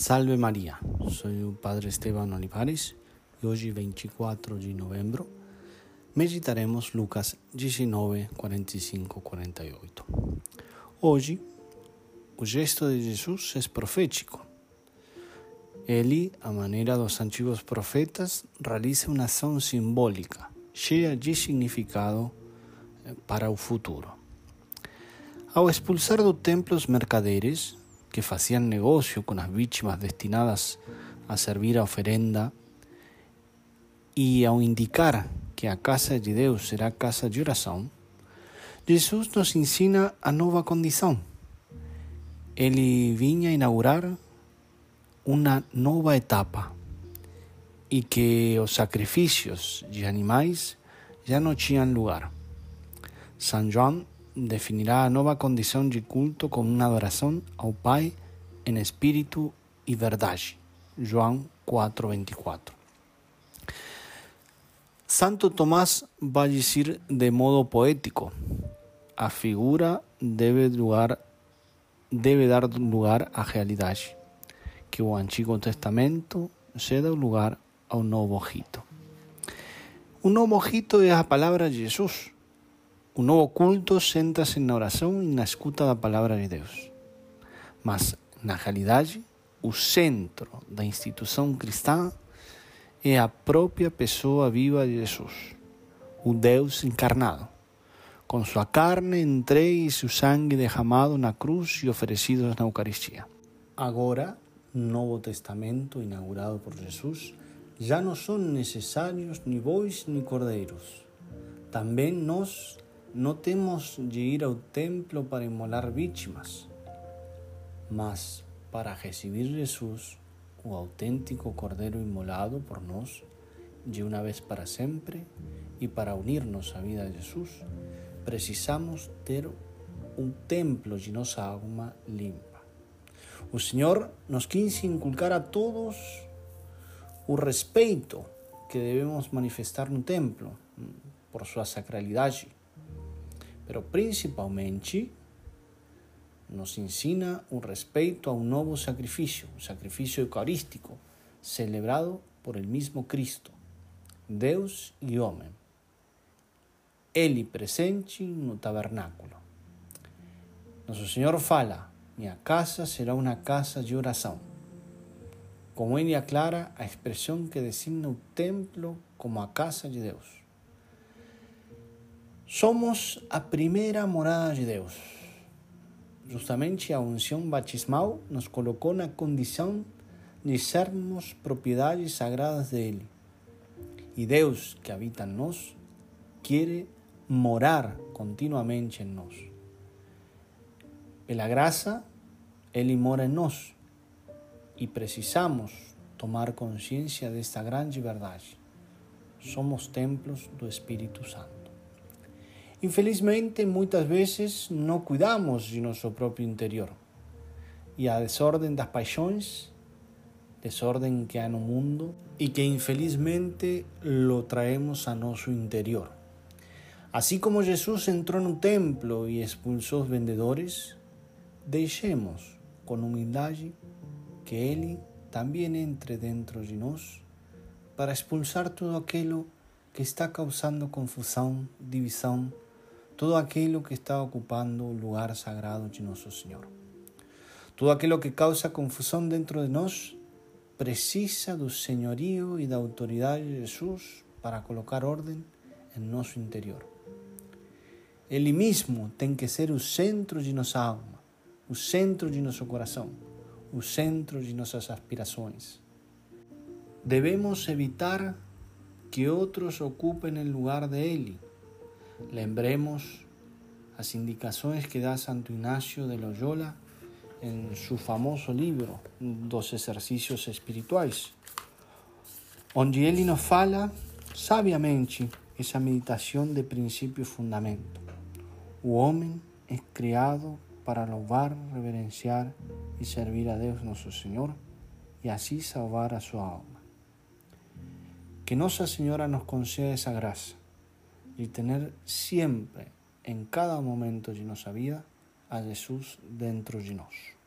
Salve Maria, soy o Padre Esteban Olivares e hoje, 24 de novembro, meditaremos Lucas 19, 45, 48. Hoje, o gesto de Jesus é profético. Ele, a maneira dos antigos profetas, realiza uma ação simbólica, cheia de significado eh, para o futuro. Ao expulsar do templo os mercaderes, que hacían negocio con las víctimas destinadas a servir a oferenda, e ao indicar que a casa de Deus será casa de oração, Jesus nos ensina a nova condição. Ele vinha inaugurar uma nova etapa e que os sacrifícios de animais já não tinham lugar. São João definirá a nova condição de culto como uma adoração ao Pai em espírito e verdade. João 4:24. Santo Tomás vai dizer de modo poético: a figura deve dar lugar à realidade, que o Antigo Testamento ceda lugar ao novo rito. O novo rito é a palavra de Jesus Un novo culto senta-se na oração e na escuta da palavra de Deus. Mas, na realidade, o centro da instituição cristã é a própria pessoa viva de Jesus, o Deus encarnado, com sua carne entregue e seu sangue derramado na cruz e oferecidos na Eucaristia. Agora, no Novo Testamento inaugurado por Jesus, já não são necessários nem bois nem cordeiros. Também nós no temos de ir ao templo para inmolar vítimas, mas para recibir Jesús, o auténtico Cordero inmolado por nós, de uma vez para sempre, e para unirnos à vida de Jesus, precisamos ter um templo de nossa alma limpa. O Senhor nos quis inculcar a todos o respeito que devemos manifestar no templo, por sua sacralidade pero principalmente nos ensina un respeto a un nuevo sacrificio, un sacrificio eucarístico, celebrado por el mismo Cristo, Deus e homem. Ele presente no tabernáculo. Nosso Senhor fala: Minha casa será uma casa de oração. Como ele aclara a expressão que designa o templo como a casa de Deus. Somos a primeira morada de Deus. Justamente a unção batismal nos colocou na condição de sermos propriedades sagradas dele. E Deus, que habita em nós, quer morar continuamente em nós. Pela graça, Ele mora em nós e precisamos tomar consciência desta grande verdade. Somos templos do Espírito Santo. Infelizmente, muitas vezes não cuidamos de nosso próprio interior. E a desordem das paixões, desordem que há no mundo e que infelizmente lo traemos a nosso interior. Assim como Jesus entrou no templo e expulsou os vendedores, deixemos com humildade que Ele também entre dentro de nós para expulsar tudo aquilo que está causando confusão, divisão, todo aquello que está ocupando un lugar sagrado de nuestro Señor. Todo aquello que causa confusión dentro de nos precisa do señorío y da autoridade de Jesús para colocar orden en nuestro interior. Ele mismo tem que ser o centro de nossa alma, o centro de nosso coração, o centro de nossas aspirações. Devemos evitar que outros ocupem o lugar de Ele Lembremos las indicaciones que da Santo Ignacio de Loyola en su famoso libro Dos Exercícios Espirituais, onde ele nos fala sabiamente essa meditação de princípio e fundamento. O homem é criado para louvar, reverenciar e servir a Deus nosso Senhor e assim salvar a sua alma. Que Nossa Senhora nos conceda essa graça y tener siempre, en cada momento de nuestra vida, a Jesús dentro de nosotros.